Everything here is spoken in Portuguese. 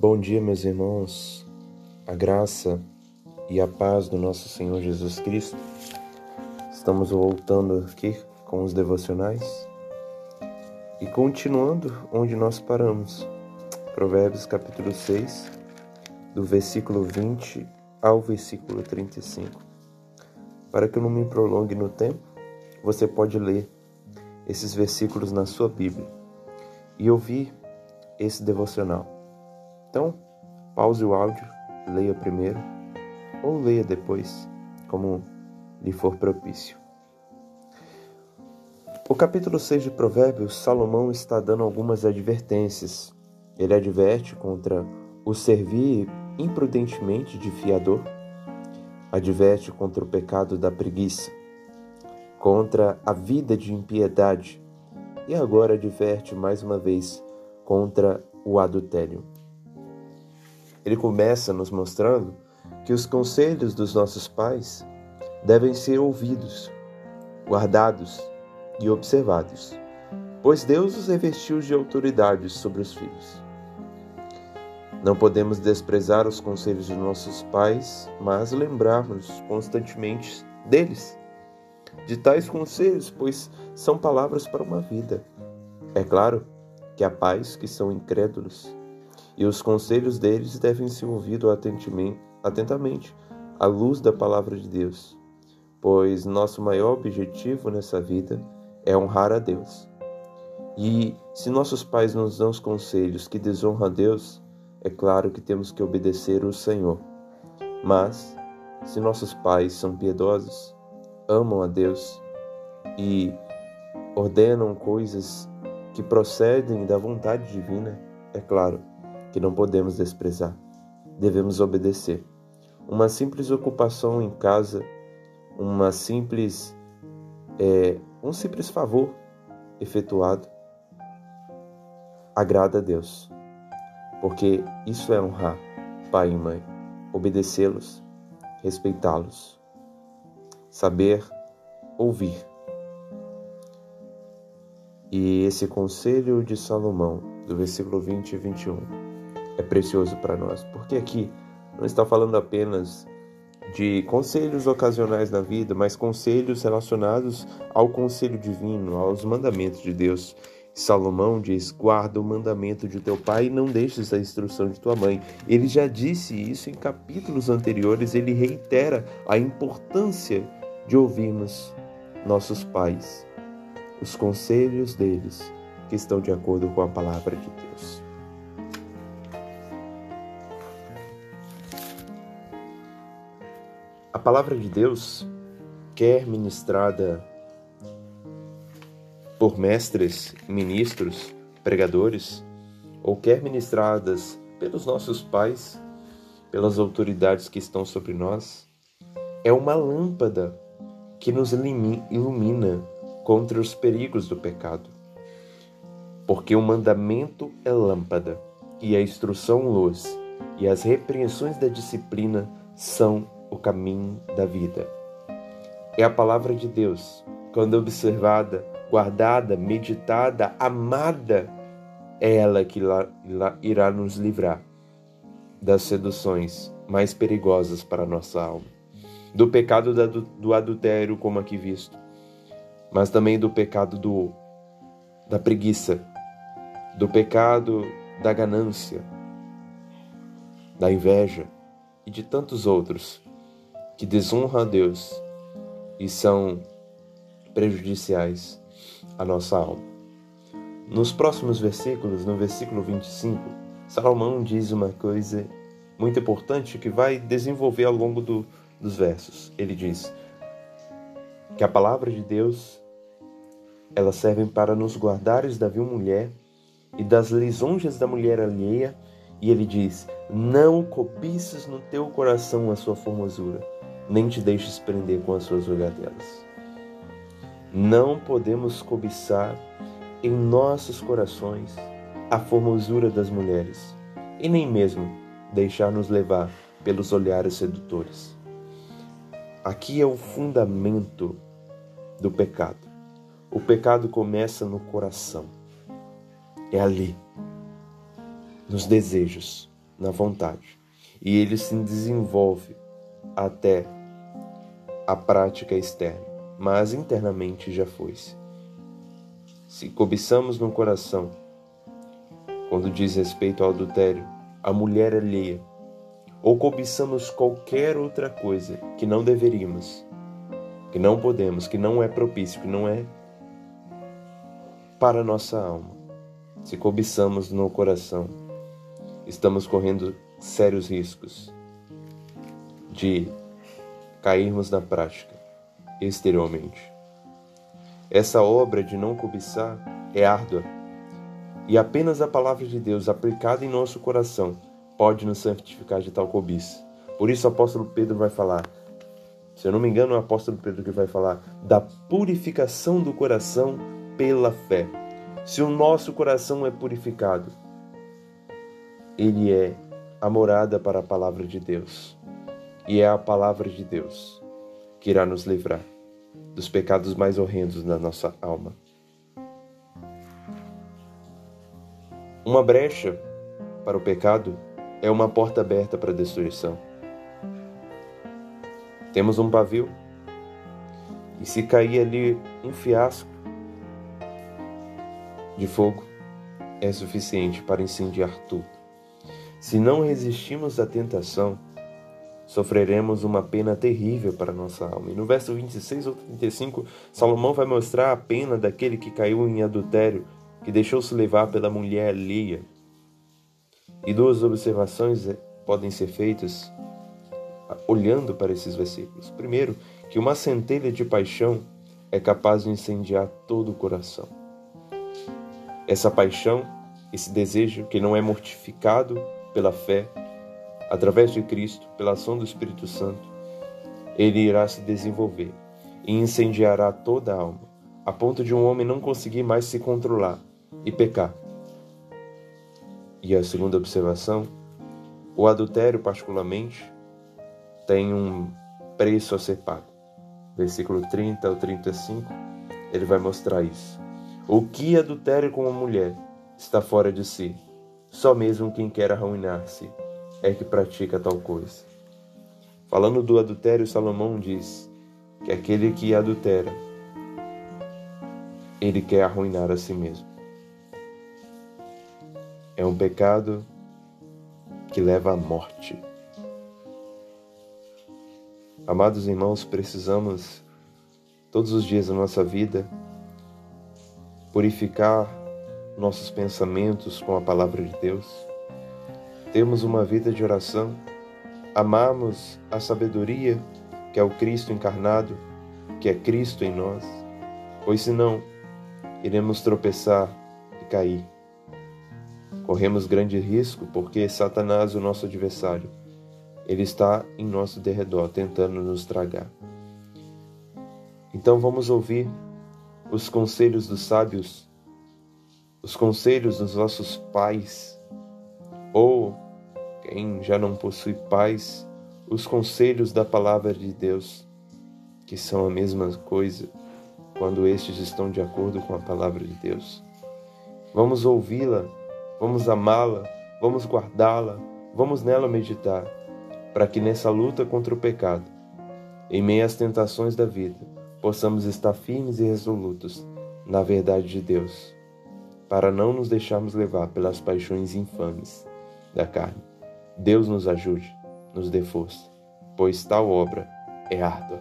Bom dia, meus irmãos. A graça e a paz do nosso Senhor Jesus Cristo. Estamos voltando aqui com os devocionais e continuando onde nós paramos. Provérbios capítulo 6, do versículo 20 ao versículo 35. Para que eu não me prolongue no tempo, você pode ler esses versículos na sua Bíblia e ouvir esse devocional. Então, pause o áudio, leia primeiro ou leia depois, como lhe for propício. O capítulo 6 de Provérbios, Salomão está dando algumas advertências. Ele adverte contra o servir imprudentemente de fiador, adverte contra o pecado da preguiça, contra a vida de impiedade e agora adverte mais uma vez contra o adultério. Ele começa nos mostrando que os conselhos dos nossos pais devem ser ouvidos, guardados e observados, pois Deus os revestiu de autoridade sobre os filhos. Não podemos desprezar os conselhos de nossos pais, mas lembrarmos constantemente deles, de tais conselhos, pois são palavras para uma vida. É claro que há pais que são incrédulos, e os conselhos deles devem ser ouvidos atentamente à luz da palavra de Deus, pois nosso maior objetivo nessa vida é honrar a Deus. E se nossos pais nos dão os conselhos que desonram a Deus, é claro que temos que obedecer o Senhor. Mas, se nossos pais são piedosos, amam a Deus e ordenam coisas que procedem da vontade divina, é claro que não podemos desprezar. Devemos obedecer. Uma simples ocupação em casa, uma simples, é, um simples favor efetuado, agrada a Deus porque isso é honrar pai e mãe, obedecê-los, respeitá-los, saber ouvir. E esse conselho de Salomão, do versículo 20 e 21, é precioso para nós, porque aqui não está falando apenas de conselhos ocasionais na vida, mas conselhos relacionados ao conselho divino, aos mandamentos de Deus. Salomão diz: guarda o mandamento de teu pai e não deixes a instrução de tua mãe. Ele já disse isso em capítulos anteriores, ele reitera a importância de ouvirmos nossos pais, os conselhos deles que estão de acordo com a palavra de Deus. A palavra de Deus, quer ministrada por mestres, ministros, pregadores, ou quer ministradas pelos nossos pais, pelas autoridades que estão sobre nós, é uma lâmpada que nos ilumina contra os perigos do pecado. Porque o mandamento é lâmpada, e a instrução luz, e as repreensões da disciplina são o caminho da vida. É a palavra de Deus, quando observada guardada, meditada, amada, é ela que irá nos livrar das seduções mais perigosas para a nossa alma. Do pecado do adultério, como aqui visto, mas também do pecado do, da preguiça, do pecado da ganância, da inveja e de tantos outros que desonram a Deus e são prejudiciais a nossa alma. Nos próximos versículos, no versículo 25, Salomão diz uma coisa muito importante que vai desenvolver ao longo do, dos versos. Ele diz que a palavra de Deus elas servem para nos guardares da vil mulher e das lisonjas da mulher alheia. E ele diz: Não cobices no teu coração a sua formosura, nem te deixes prender com as suas olhadelas. Não podemos cobiçar em nossos corações a formosura das mulheres e nem mesmo deixar-nos levar pelos olhares sedutores. Aqui é o fundamento do pecado. O pecado começa no coração. É ali, nos desejos, na vontade e ele se desenvolve até a prática externa, mas internamente já foi-se. Se cobiçamos no coração, quando diz respeito ao adultério, a mulher alheia, ou cobiçamos qualquer outra coisa que não deveríamos, que não podemos, que não é propício, que não é para nossa alma. Se cobiçamos no coração, estamos correndo sérios riscos de cairmos na prática exteriormente. Essa obra de não cobiçar é árdua e apenas a palavra de Deus aplicada em nosso coração pode nos santificar de tal cobiça. Por isso o apóstolo Pedro vai falar, se eu não me engano, é o apóstolo Pedro que vai falar da purificação do coração pela fé. Se o nosso coração é purificado, ele é a morada para a palavra de Deus. E é a palavra de Deus que irá nos livrar dos pecados mais horrendos na nossa alma. Uma brecha para o pecado é uma porta aberta para a destruição. Temos um pavio e se cair ali um fiasco de fogo, é suficiente para incendiar tudo. Se não resistimos à tentação, sofreremos uma pena terrível para nossa alma. E no verso 26 ou 35, Salomão vai mostrar a pena daquele que caiu em adultério, que deixou-se levar pela mulher alheia. E duas observações eh, podem ser feitas olhando para esses versículos. Primeiro, que uma centelha de paixão é capaz de incendiar todo o coração. Essa paixão, esse desejo que não é mortificado pela fé, através de Cristo, pela ação do Espírito Santo, ele irá se desenvolver e incendiará toda a alma, a ponto de um homem não conseguir mais se controlar e pecar. E a segunda observação, o adultério, particularmente, tem um preço a ser pago. Versículo 30 ao 35, ele vai mostrar isso. O que adultério com uma mulher está fora de si, só mesmo quem quer arruinar-se é que pratica tal coisa. Falando do adultério, Salomão diz que aquele que adultera, ele quer arruinar a si mesmo. É um pecado que leva à morte. Amados irmãos, precisamos todos os dias da nossa vida purificar nossos pensamentos com a palavra de Deus, termos uma vida de oração, amarmos a sabedoria que é o Cristo encarnado, que é Cristo em nós, pois senão iremos tropeçar e cair. Corremos grande risco porque Satanás, o nosso adversário, ele está em nosso derredor tentando nos tragar. Então vamos ouvir os conselhos dos sábios os conselhos dos nossos pais, ou quem já não possui pais, os conselhos da palavra de Deus, que são a mesma coisa quando estes estão de acordo com a palavra de Deus. Vamos ouvi-la, vamos amá-la, vamos guardá-la, vamos nela meditar, para que nessa luta contra o pecado, em meio às tentações da vida, possamos estar firmes e resolutos na verdade de Deus para não nos deixarmos levar pelas paixões infames da carne. Deus nos ajude, nos dê força, pois tal obra é árdua.